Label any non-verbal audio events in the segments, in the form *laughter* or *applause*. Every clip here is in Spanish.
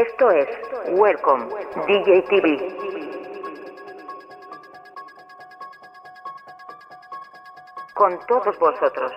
Esto es Welcome DJ TV. Con todos vosotros.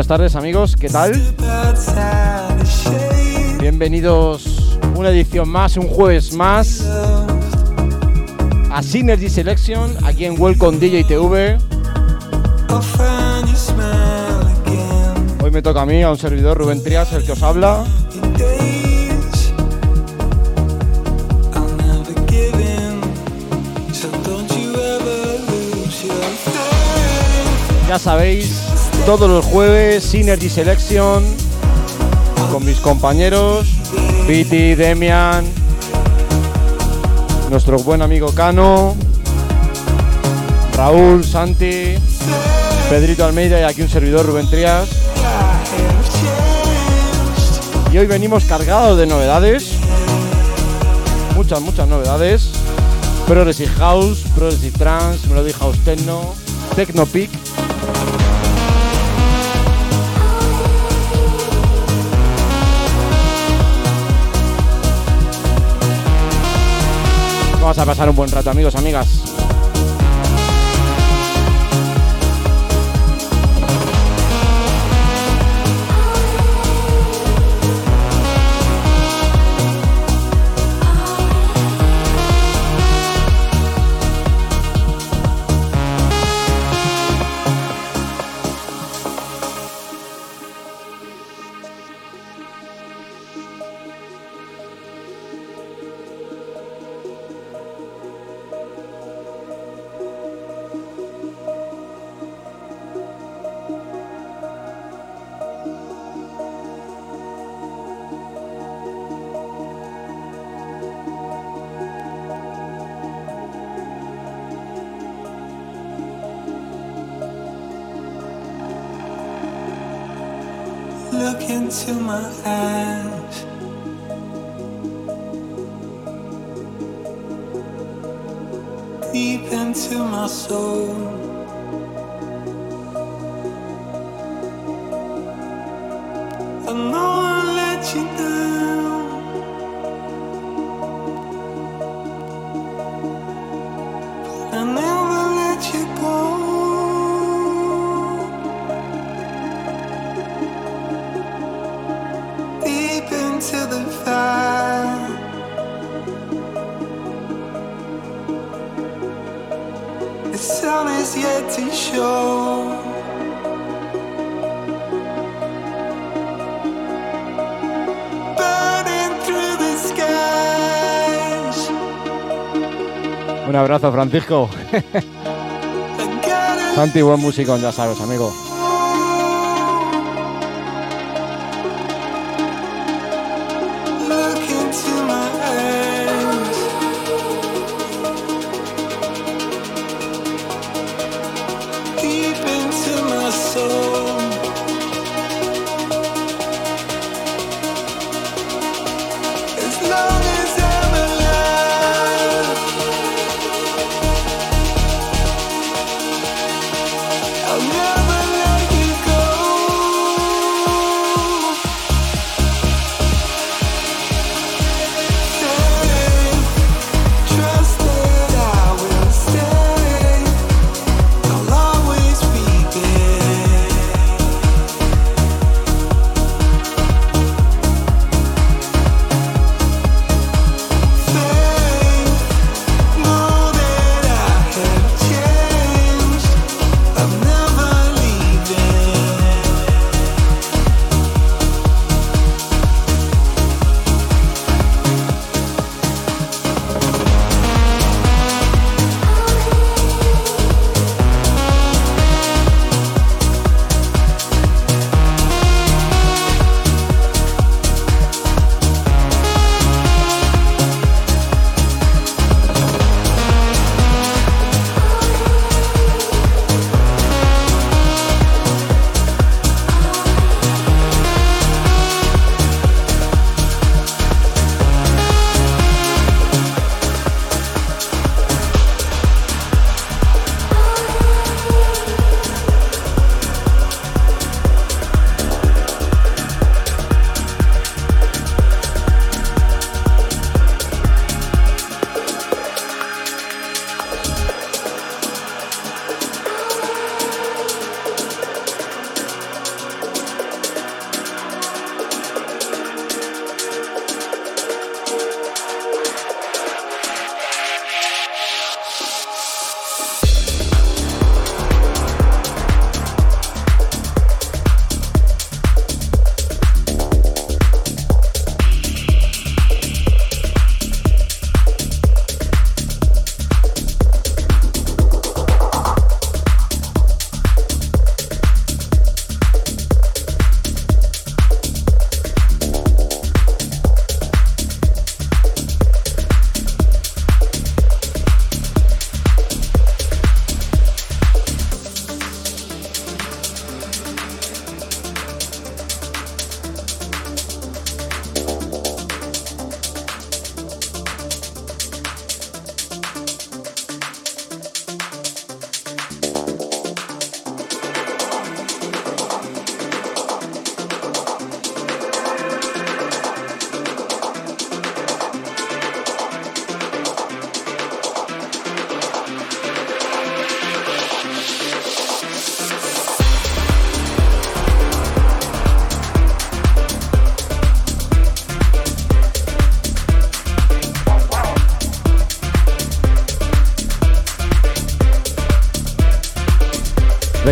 Buenas tardes amigos, ¿qué tal? Bienvenidos una edición más, un jueves más a Synergy Selection aquí en Welcome DJ TV. Hoy me toca a mí, a un servidor Rubén Trias, el que os habla. Ya sabéis, todos los jueves Synergy Selection con mis compañeros Piti, Demian, nuestro buen amigo Cano, Raúl, Santi, Pedrito Almeida y aquí un servidor Rubén changed. Y hoy venimos cargados de novedades. Muchas, muchas novedades. Progressive House, Progressive Trance, Melody House Techno, Techno Peak. Vamos a pasar un buen rato, amigos, amigas. Abrazo, Francisco. *laughs* Santi, buen músico, ya sabes, amigo.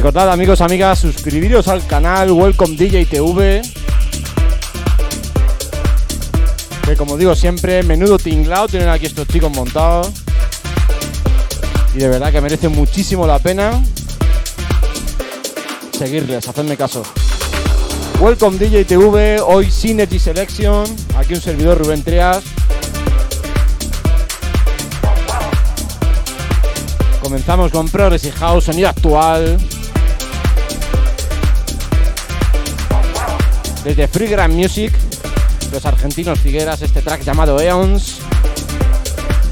Recordad amigos, amigas, suscribiros al canal Welcome DJ TV. Que como digo siempre, menudo tinglao tienen aquí estos chicos montados. Y de verdad que merece muchísimo la pena seguirles, hacerme caso. Welcome DJ TV, hoy Synergy Selection, aquí un servidor Rubén Trias. Comenzamos con Progressive House, sonido actual. Desde Free Grand Music, los argentinos Figueras, este track llamado Eons.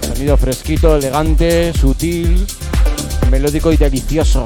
Sonido fresquito, elegante, sutil, melódico y delicioso.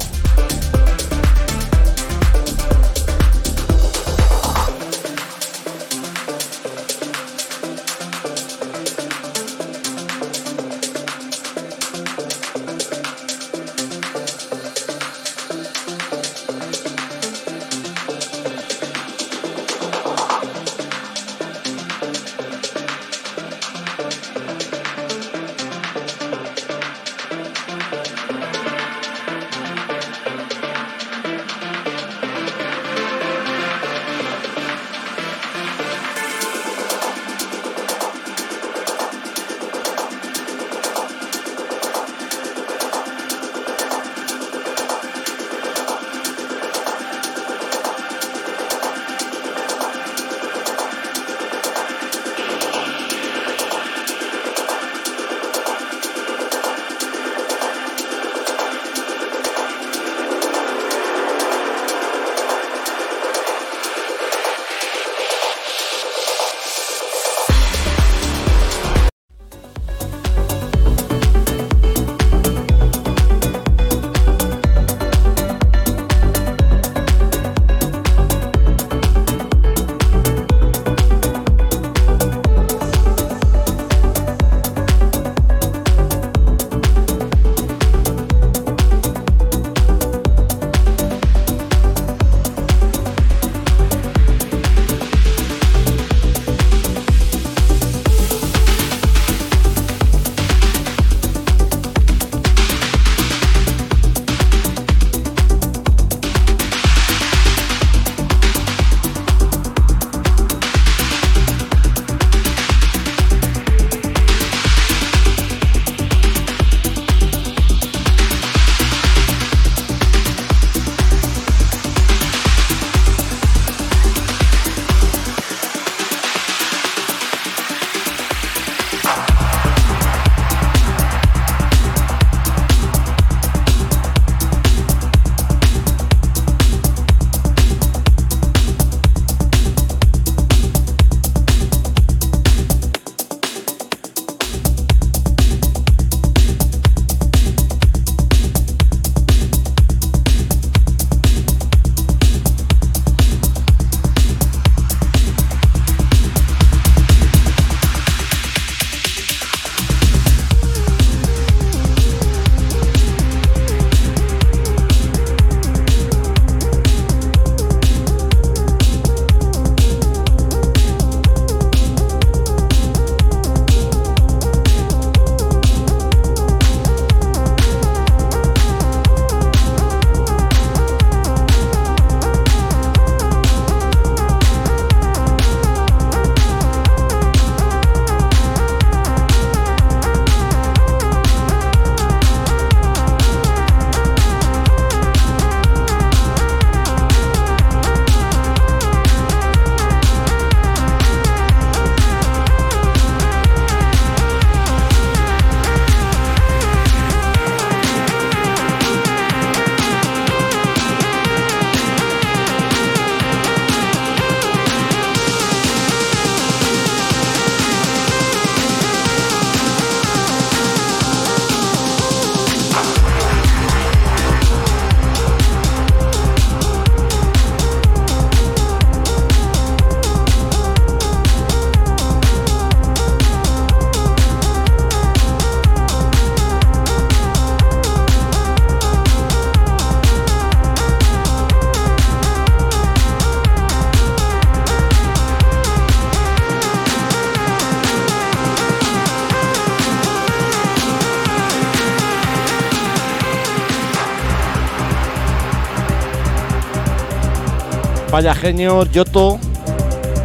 Vaya genio, Yoto,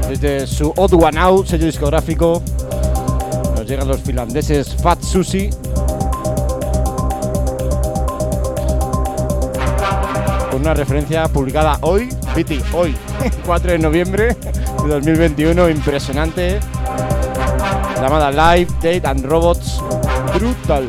desde su Odd One Out, sello discográfico. Nos llegan los finlandeses Fat Sushi. Con una referencia publicada hoy, Piti, hoy, *laughs* 4 de noviembre de 2021, impresionante. Llamada Live, Date and Robots. Brutal.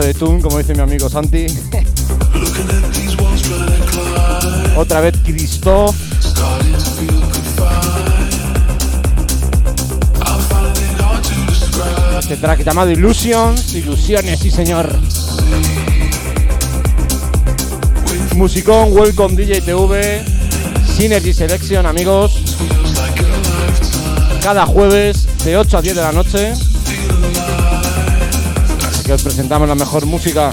De Tune, como dice mi amigo Santi. Otra vez Cristo. Este track llamado Illusions, ilusiones, sí señor. Musicón, Welcome DJ TV, Synergy Selection, amigos. Cada jueves de 8 a 10 de la noche os presentamos la mejor música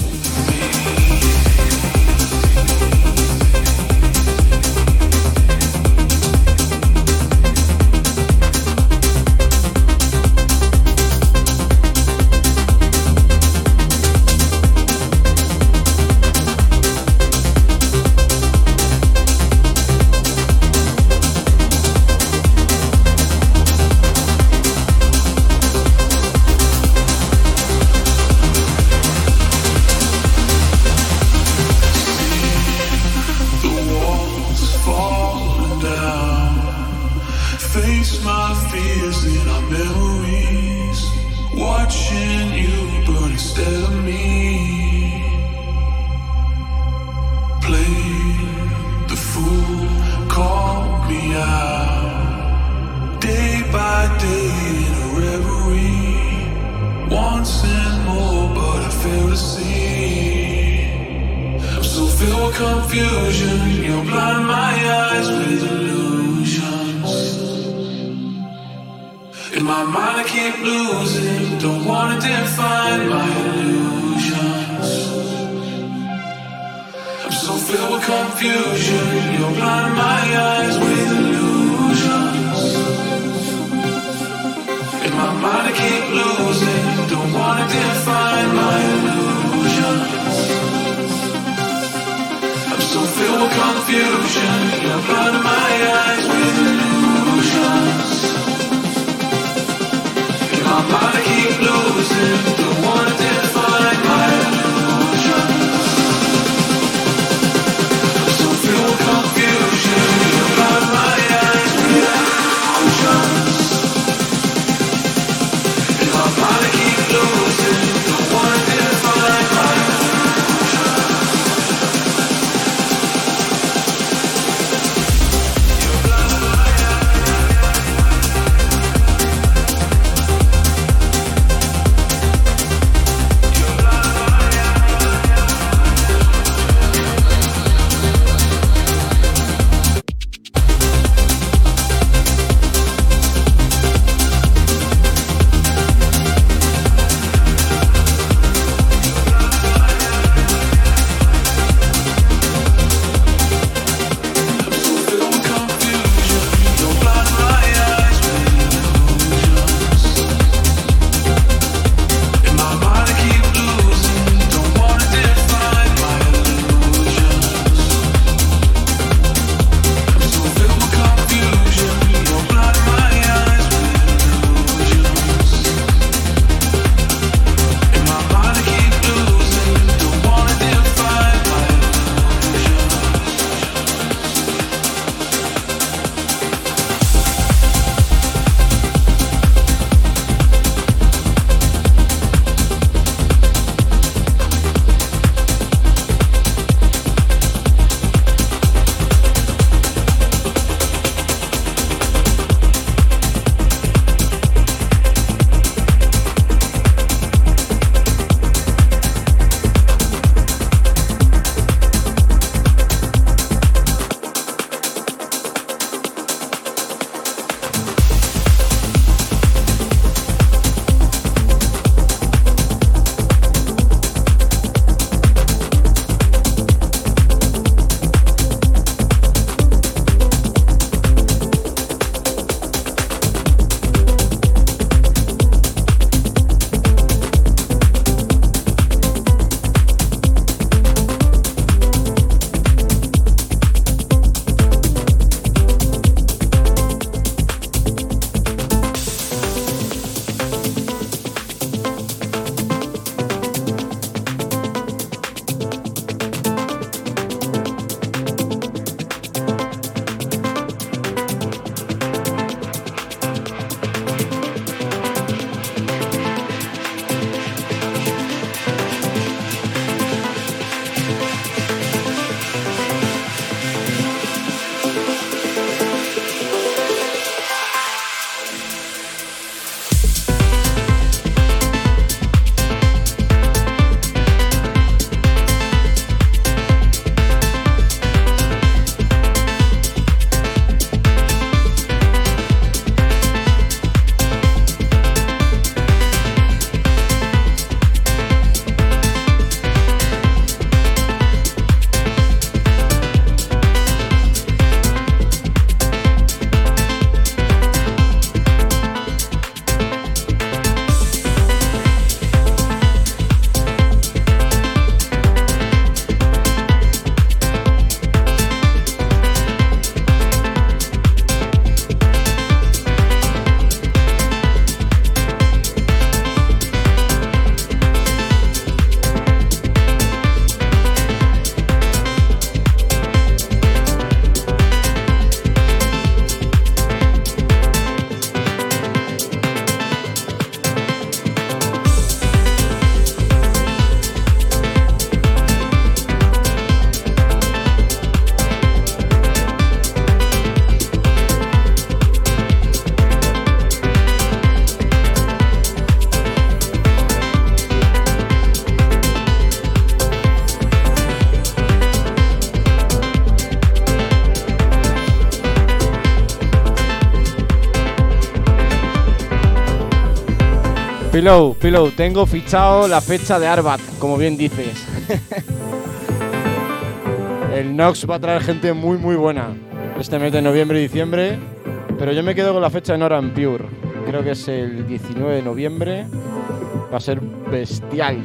Pillow, Pillow, tengo fichado la fecha de Arbat, como bien dices. El Nox va a traer gente muy muy buena este mes de noviembre y diciembre, pero yo me quedo con la fecha de Noran Pure. Creo que es el 19 de noviembre. Va a ser bestial.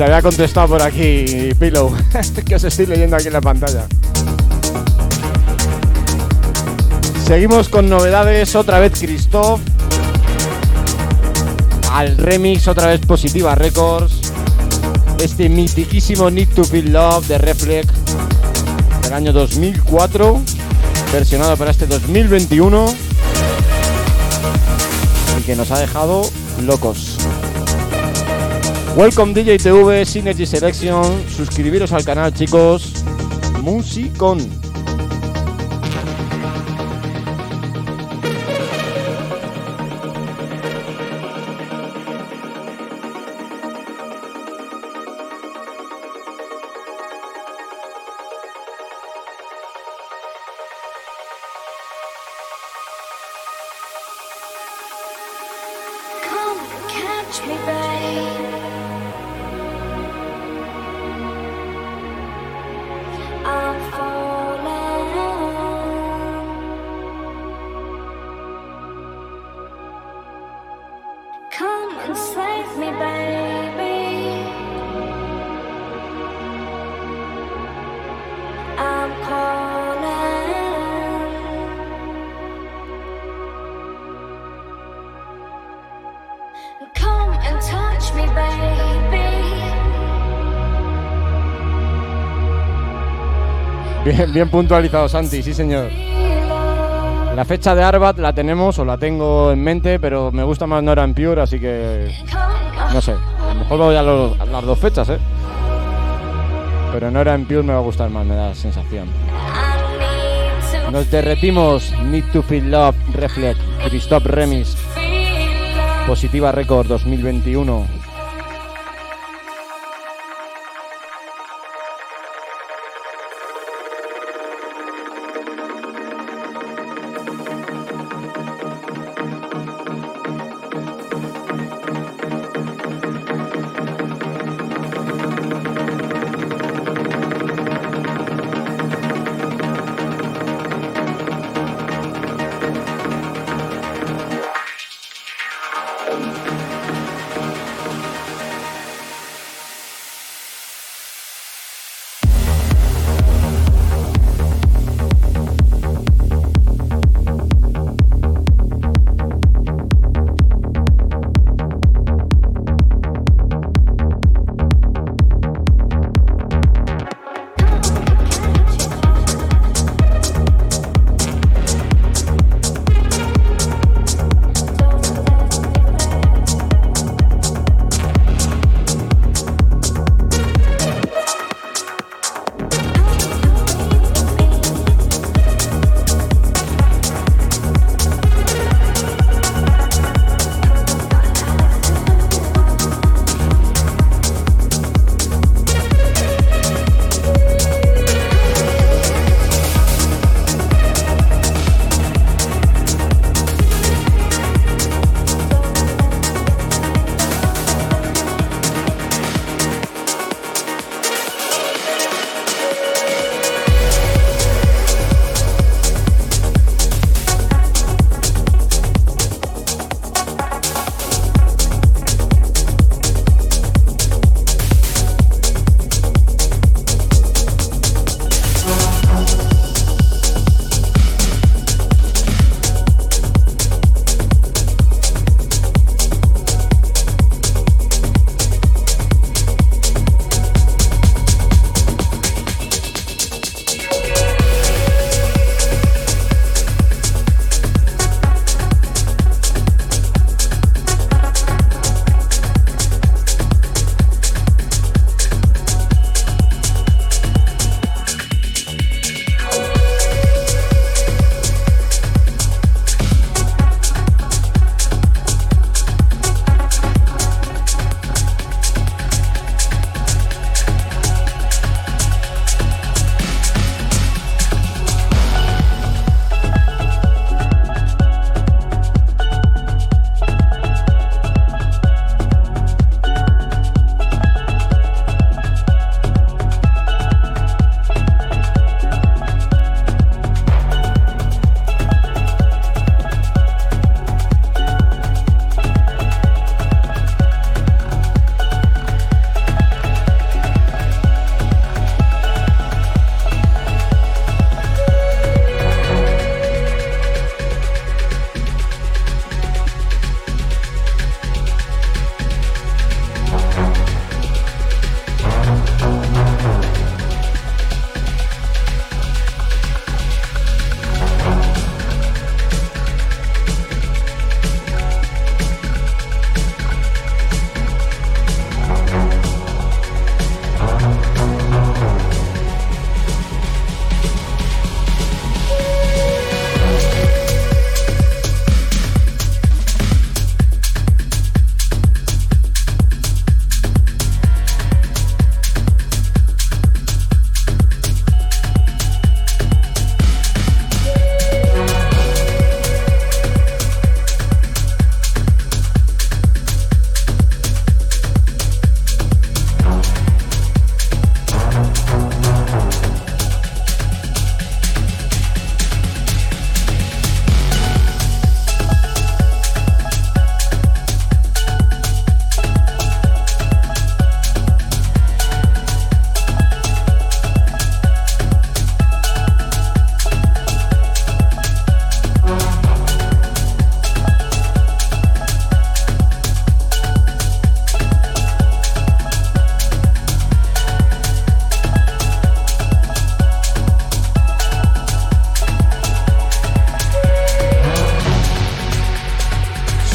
Te había contestado por aquí, Pillow, *laughs* que os estoy leyendo aquí en la pantalla. Seguimos con novedades, otra vez Christoph. Al remix, otra vez Positiva Records. este mitiquísimo Need to Feel Love de Reflex del año 2004, versionado para este 2021 y que nos ha dejado locos. Welcome DJ TV, Synergy Selection, suscribiros al canal chicos, Musicon. Bien, puntualizado, Santi, sí señor. La fecha de Arbat la tenemos o la tengo en mente, pero me gusta más Nora en Pure, así que no sé. A lo mejor voy a, las dos fechas, ¿eh? Pero Nora en Pure me va a gustar más, me da la sensación. Nos derretimos Need to Feel Love, Reflect, Christoph Remis, Positiva Record 2021.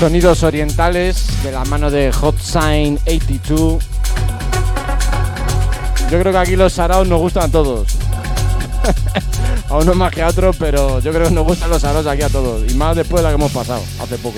Sonidos orientales de la mano de Hot Sign 82. Yo creo que aquí los saraos nos gustan a todos. *laughs* a uno más que a otro, pero yo creo que nos gustan los saraos aquí a todos. Y más después de la que hemos pasado hace poco.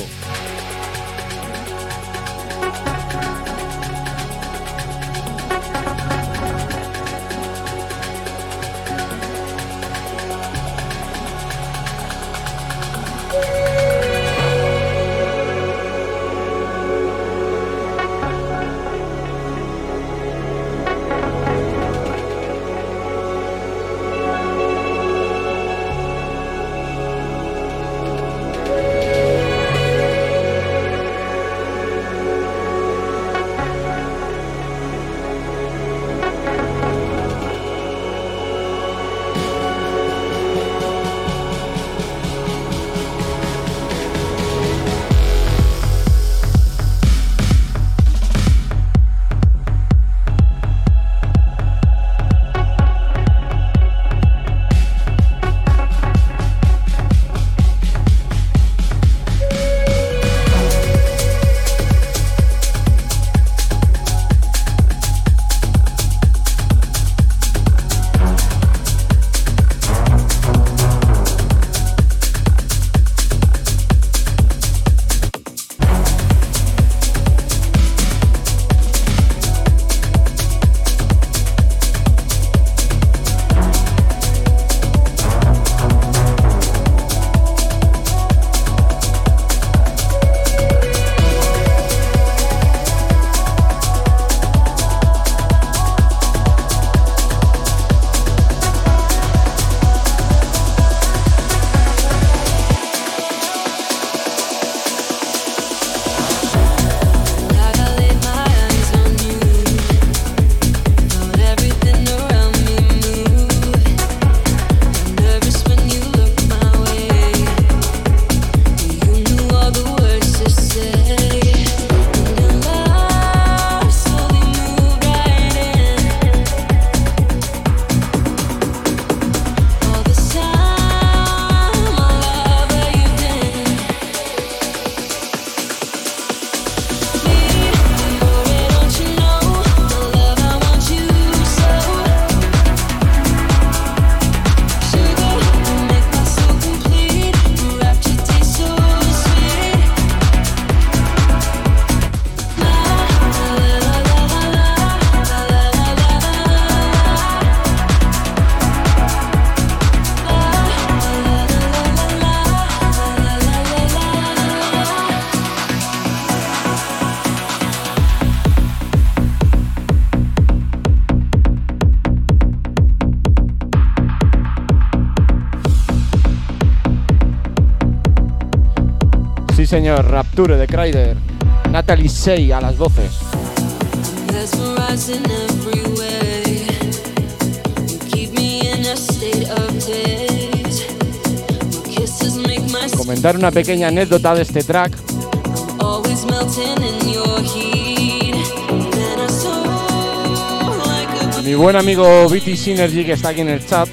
Señor, Rapture de Kryder. Natalie Sey a las voces. Comentar una pequeña anécdota de este track. Mi buen amigo BT Synergy que está aquí en el chat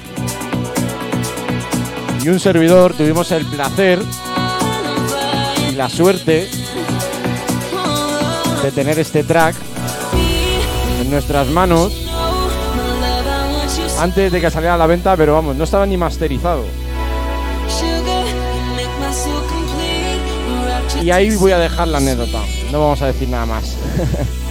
y un servidor tuvimos el placer la suerte de tener este track en nuestras manos antes de que saliera a la venta, pero vamos, no estaba ni masterizado. Y ahí voy a dejar la anécdota, no vamos a decir nada más. *laughs*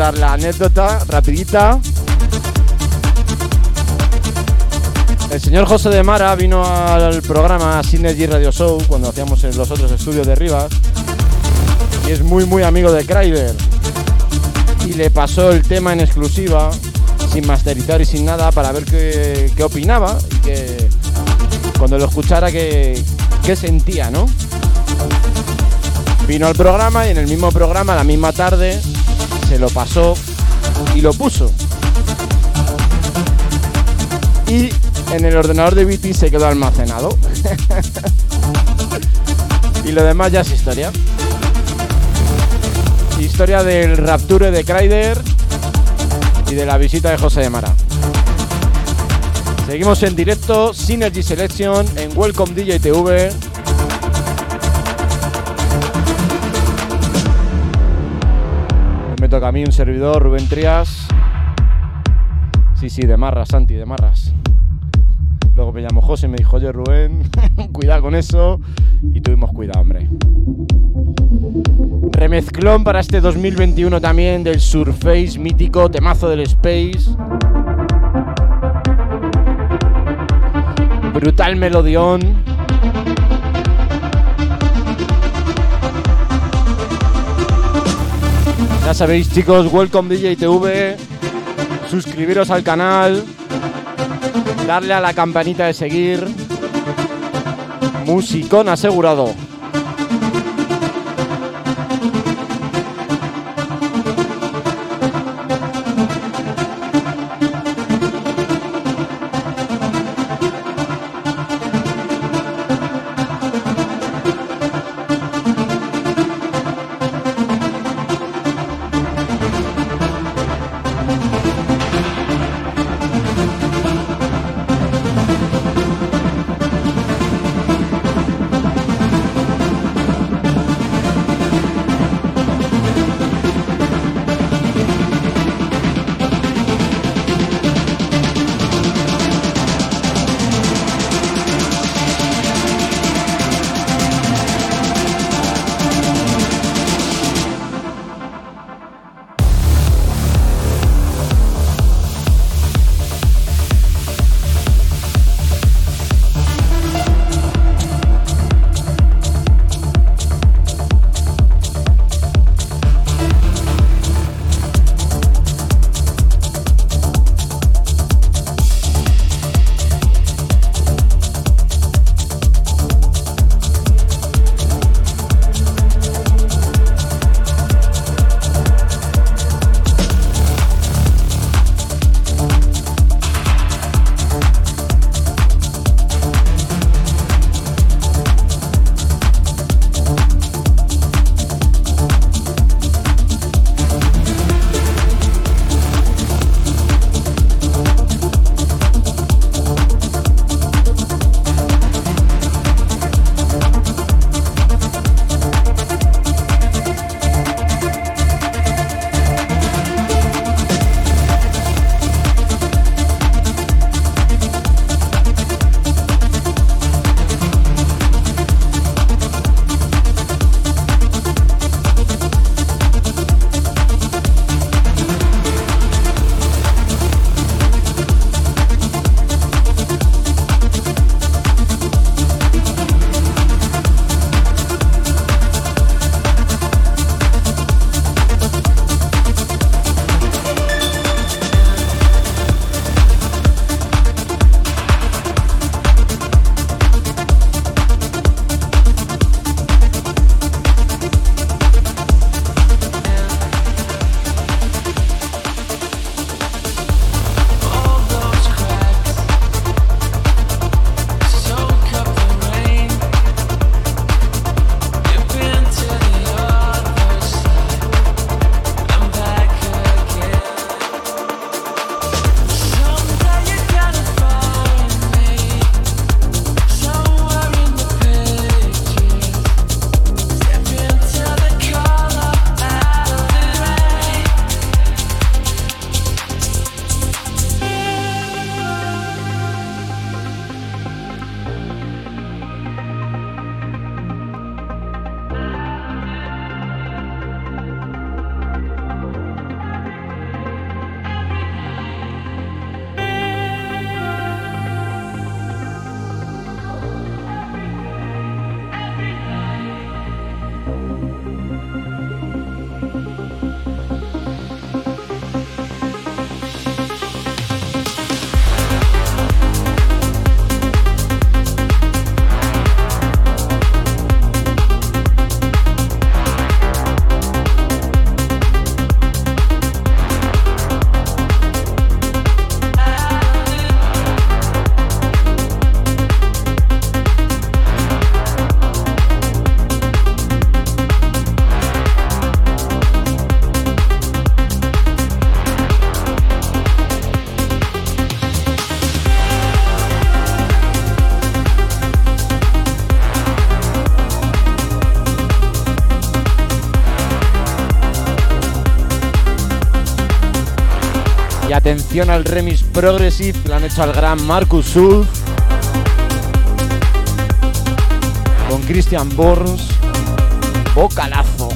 la anécdota rapidita. El señor José de Mara vino al programa Synergy Radio Show cuando hacíamos los otros estudios de Rivas y es muy muy amigo de Kryder y le pasó el tema en exclusiva sin masterizar y sin nada para ver qué, qué opinaba y que cuando lo escuchara qué, qué sentía, ¿no? Vino al programa y en el mismo programa, la misma tarde, se lo pasó y lo puso. Y en el ordenador de BT se quedó almacenado. *laughs* y lo demás ya es historia. Historia del Rapture de Kryder y de la visita de José de Mara. Seguimos en directo, Synergy Selection en Welcome DJ TV. Me toca a mí un servidor, Rubén Trias. Sí, sí, de marras, Santi, de marras. Luego me llamó José y me dijo, oye Rubén, *laughs* cuidado con eso. Y tuvimos cuidado, hombre. Remezclón para este 2021 también del Surface mítico, temazo del Space. Brutal melodión. Ya sabéis chicos, welcome DJ TV. Suscribiros al canal. Darle a la campanita de seguir. Musicón asegurado. Al remix Progressive que le han hecho al gran Marcus Sulf con Christian Borns. Bocalazo.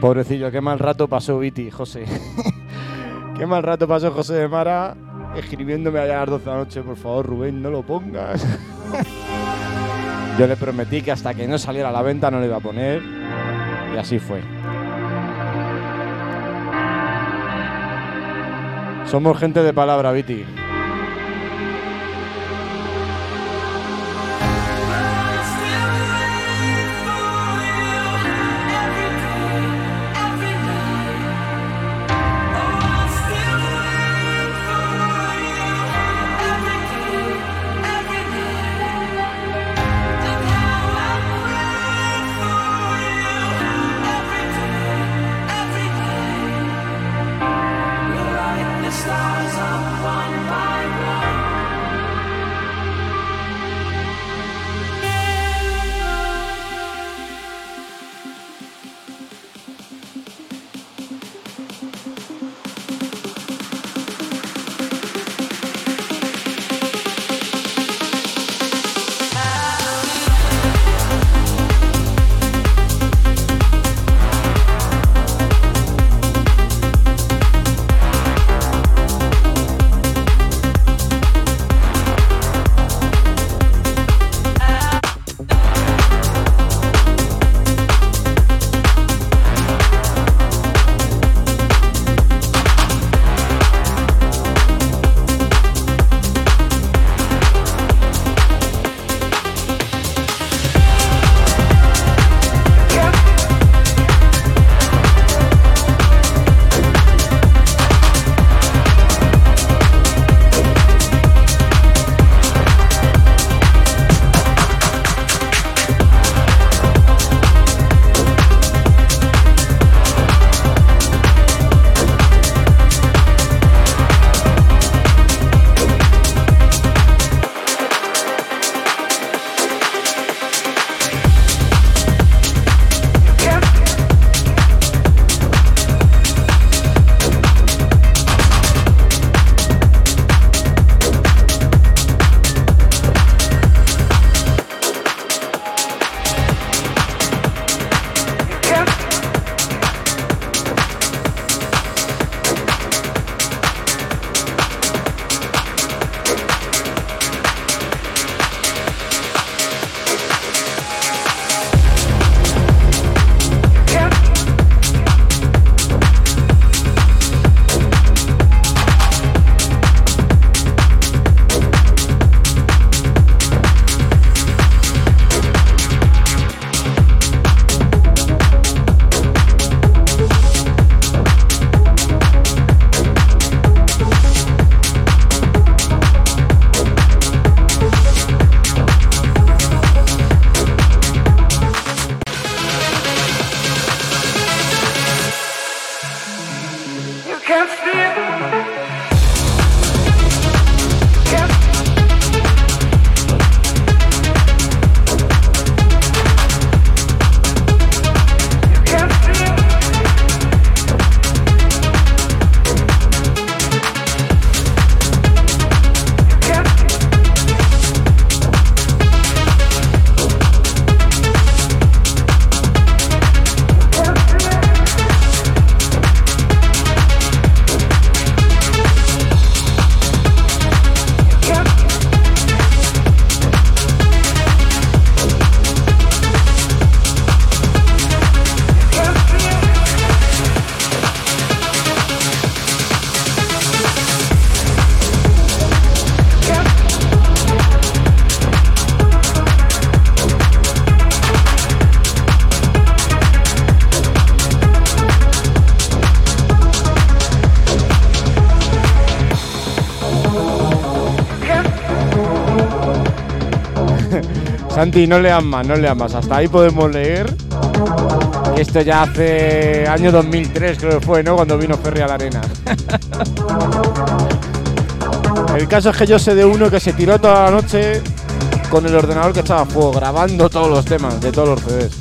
Pobrecillo, qué mal rato pasó Viti, José. *laughs* qué mal rato pasó José de Mara escribiéndome allá a las 12 de la noche. Por favor, Rubén, no lo pongas. *laughs* Yo le prometí que hasta que no saliera a la venta no le iba a poner. Y así fue. Somos gente de palabra, Viti. Santi, no leas más, no leas más. Hasta ahí podemos leer. Esto ya hace año 2003 creo que fue, ¿no? Cuando vino Ferry a la arena. El caso es que yo sé de uno que se tiró toda la noche con el ordenador que estaba a fuego, grabando todos los temas de todos los CDs.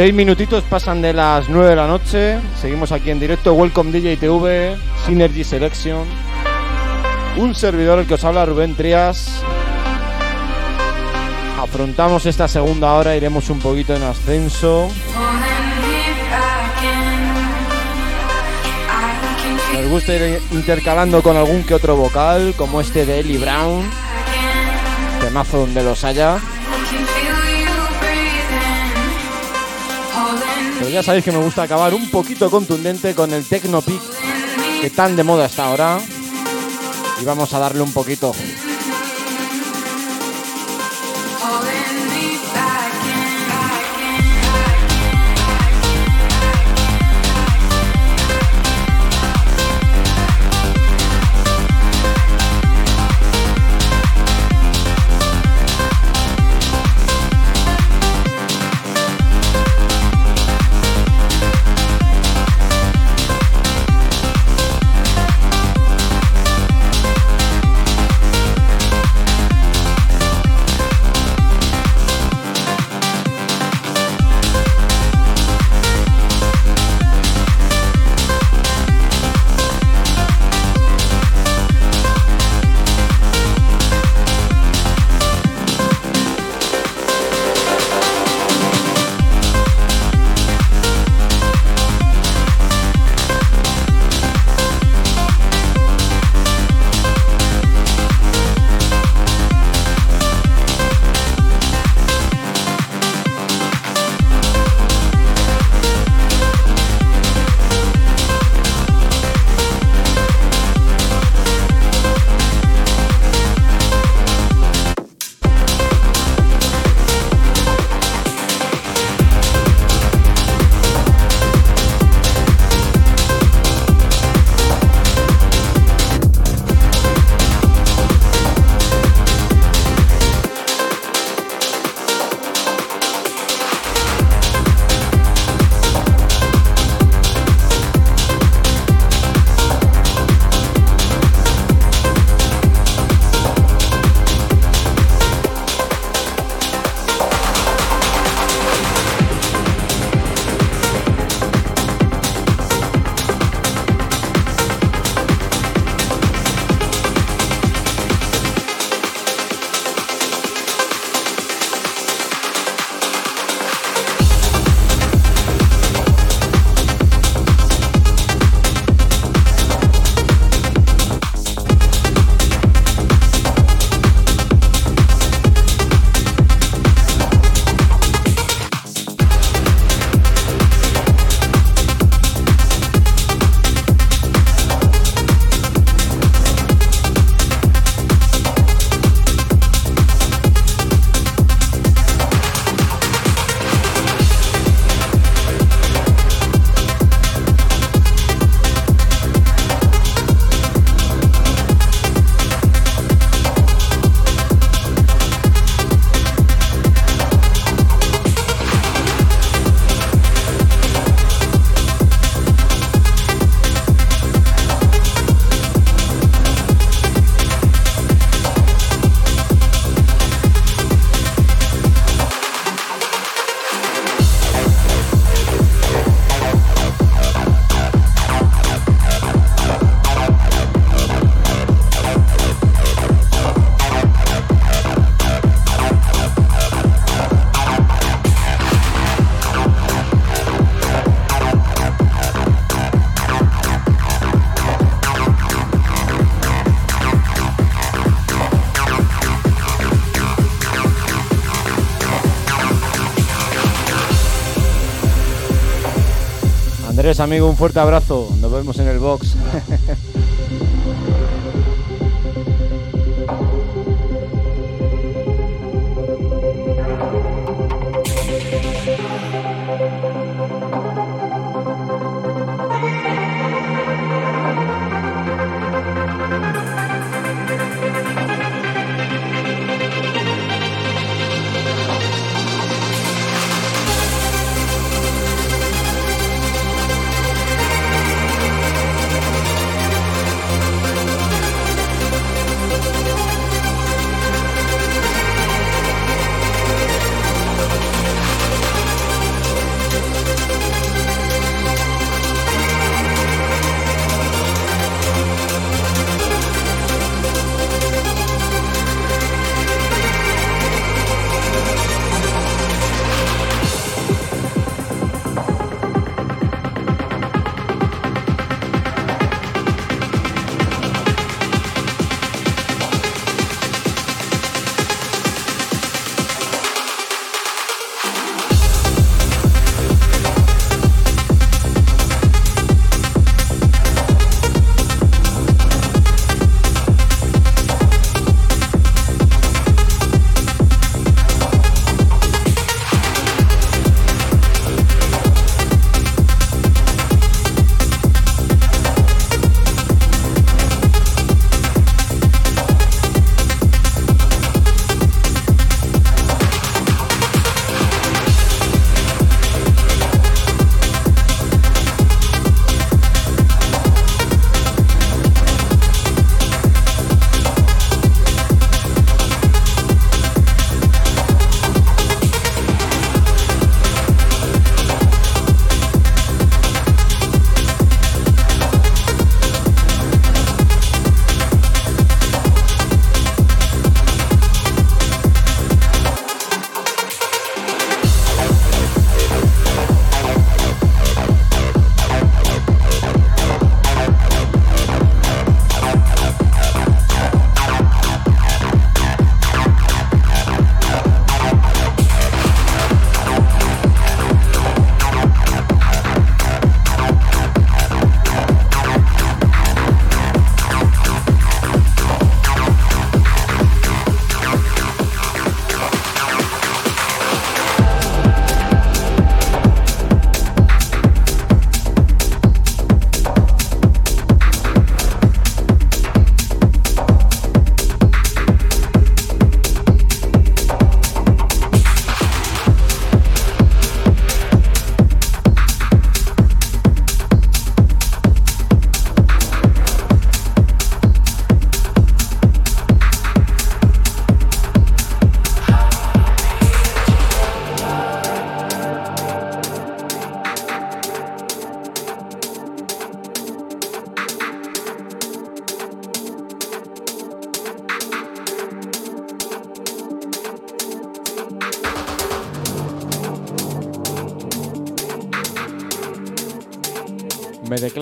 Seis minutitos pasan de las nueve de la noche. Seguimos aquí en directo. Welcome DJ TV, Synergy Selection. Un servidor el que os habla, Rubén Trias. Afrontamos esta segunda hora, iremos un poquito en ascenso. Nos gusta ir intercalando con algún que otro vocal, como este de Ellie Brown, de temazo donde los haya. Ya sabéis que me gusta acabar un poquito contundente con el Techno Peak, que tan de moda está ahora. Y vamos a darle un poquito. Amigo, un fuerte abrazo. Nos vemos en el box. *laughs*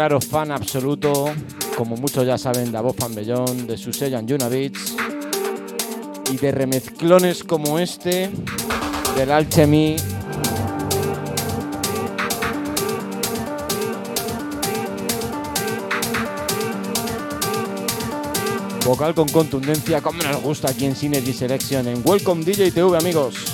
Fan absoluto, como muchos ya saben, de Voz Bellón, de su sello Beats y de remezclones como este del Alchemy Vocal con contundencia, como nos gusta aquí en Synergy Selection, en Welcome DJ TV, amigos.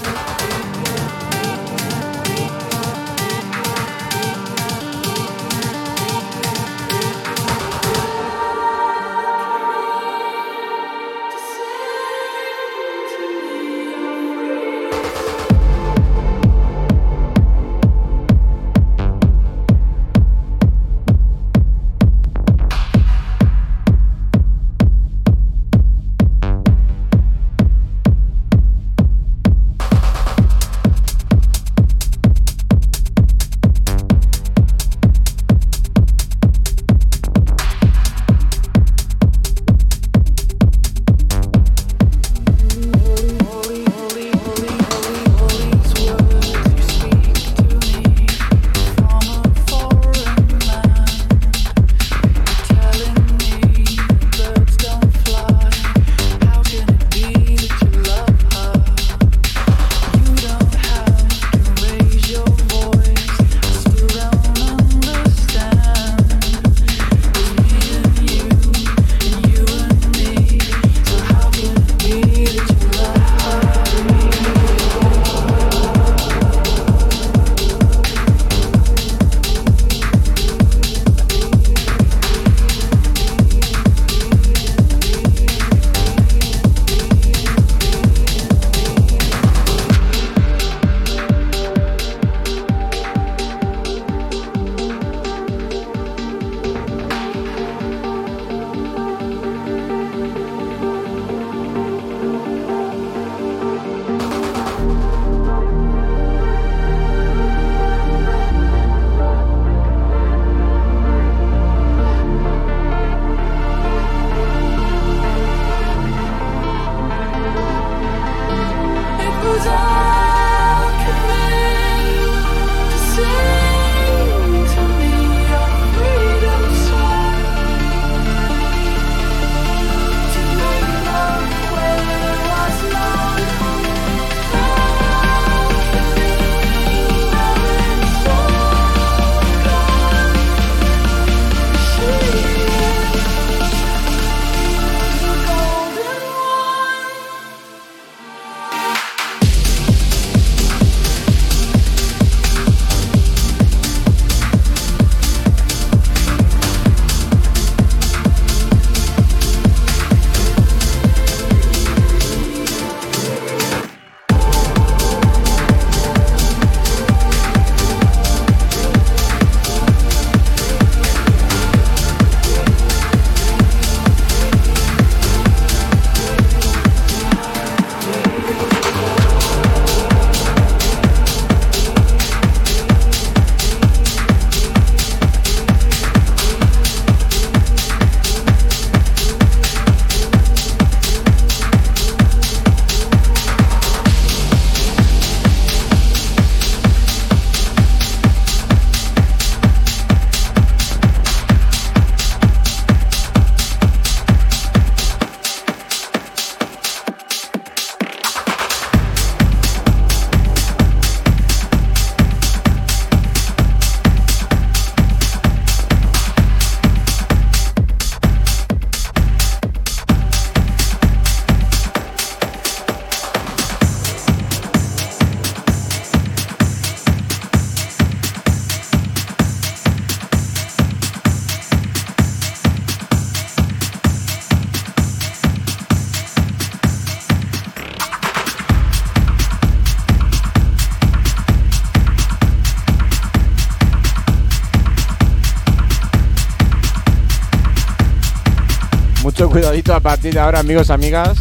A partir de ahora, amigos, amigas.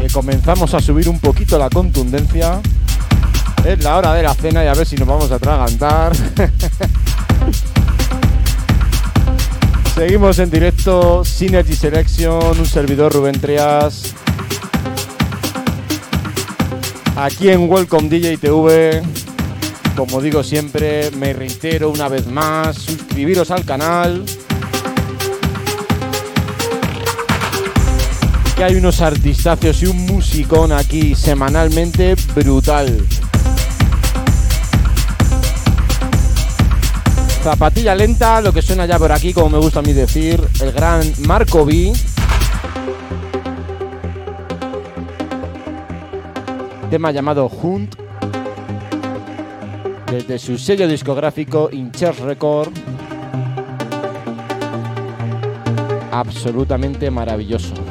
Que comenzamos a subir un poquito la contundencia. Es la hora de la cena y a ver si nos vamos a atragantar. *laughs* Seguimos en directo, Synergy Selection, un servidor Rubén Trias. Aquí en Welcome DJ TV. Como digo siempre, me reitero una vez más, suscribiros al canal. Que hay unos artistazos y un musicón aquí semanalmente brutal. Zapatilla lenta, lo que suena ya por aquí, como me gusta a mí decir, el gran Marco B. Tema llamado Hunt. Desde su sello discográfico Incher Record. Absolutamente maravilloso.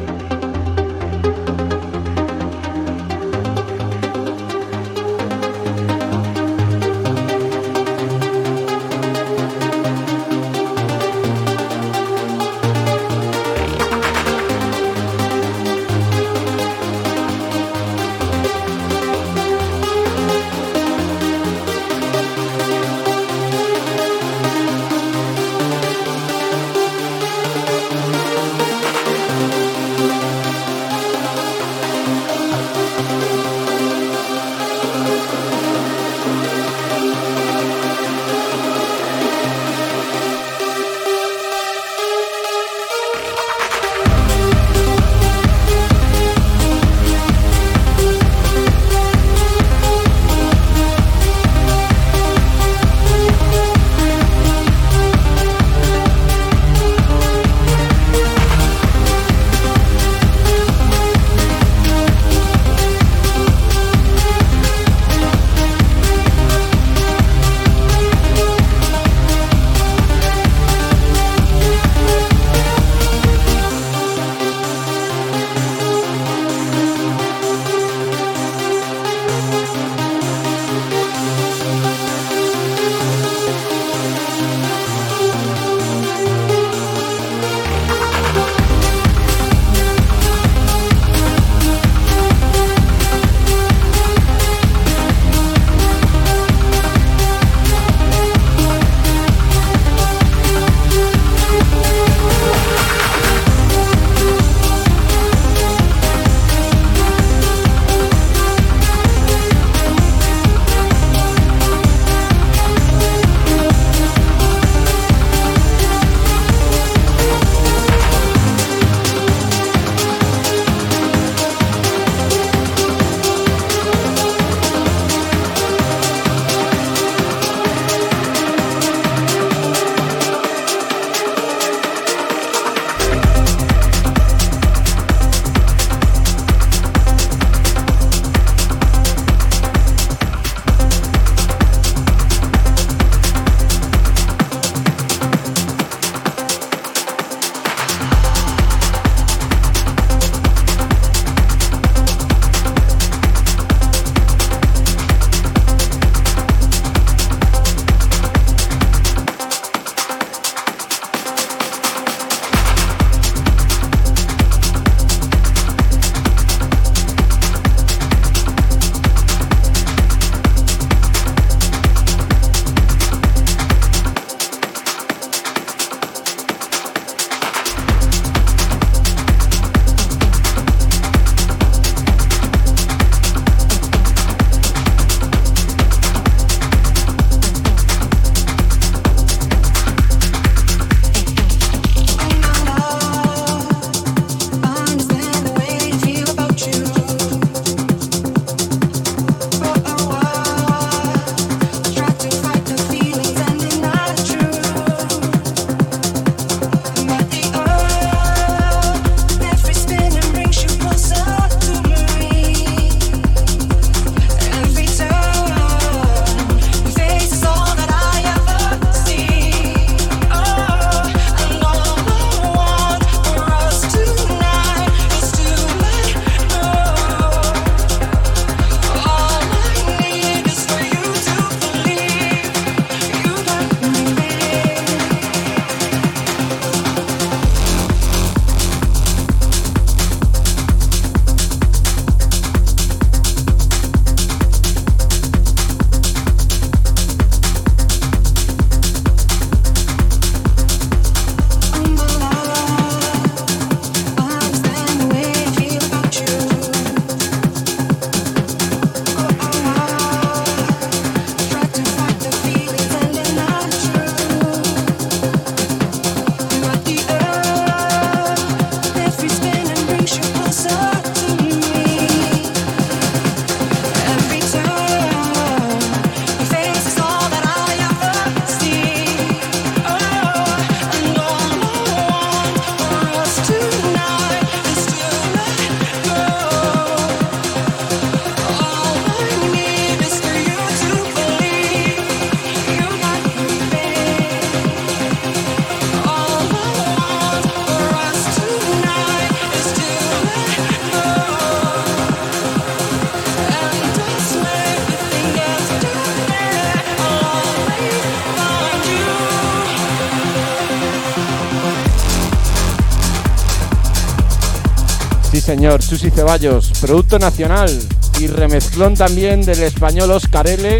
Señor, Susi Ceballos, producto nacional y remezclón también del español Oscar L.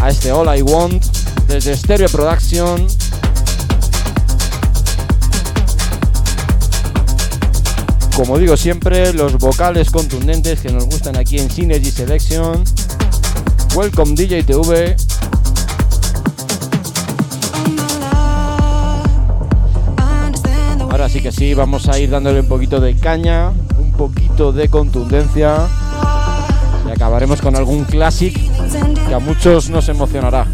A este All I Want desde Stereo Production. Como digo siempre, los vocales contundentes que nos gustan aquí en Synergy Selection. Welcome DJ TV. Vamos a ir dándole un poquito de caña, un poquito de contundencia y acabaremos con algún clásico que a muchos nos emocionará.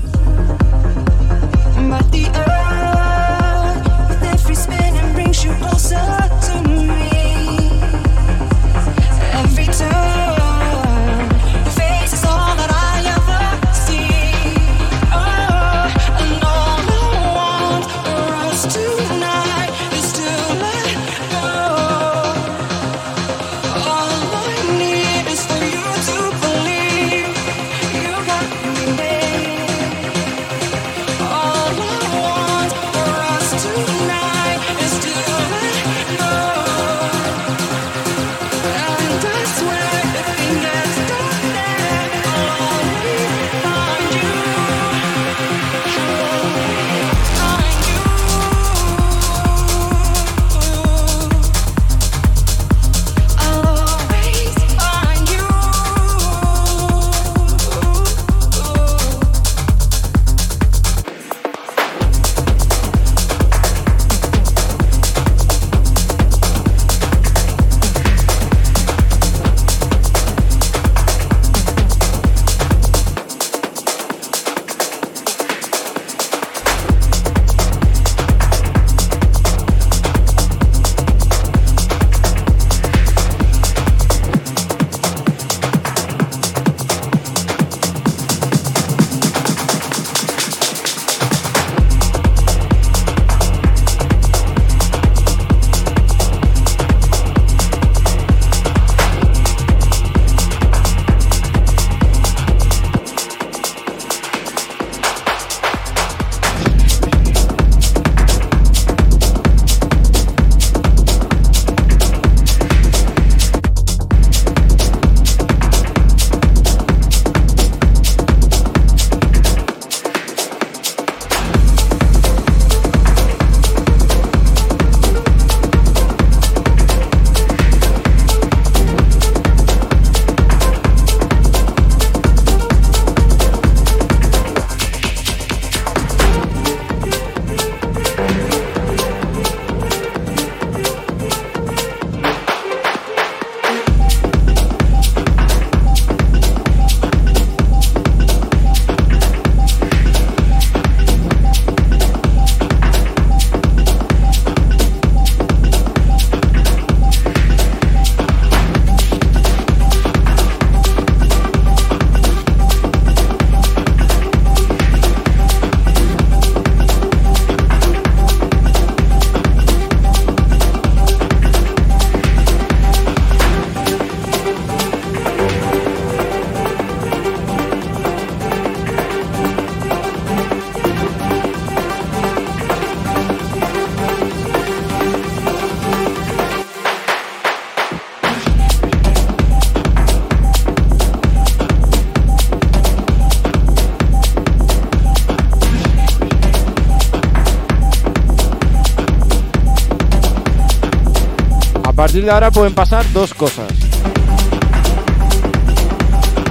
Partir de ahora pueden pasar dos cosas.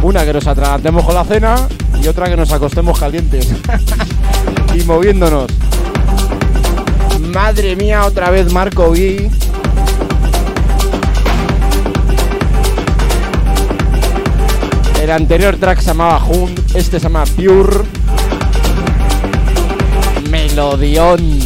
Una que nos atragantemos con la cena y otra que nos acostemos calientes *laughs* y moviéndonos. Madre mía, otra vez Marco B. El anterior track se llamaba Hunt, este se llama Pure. Melodión.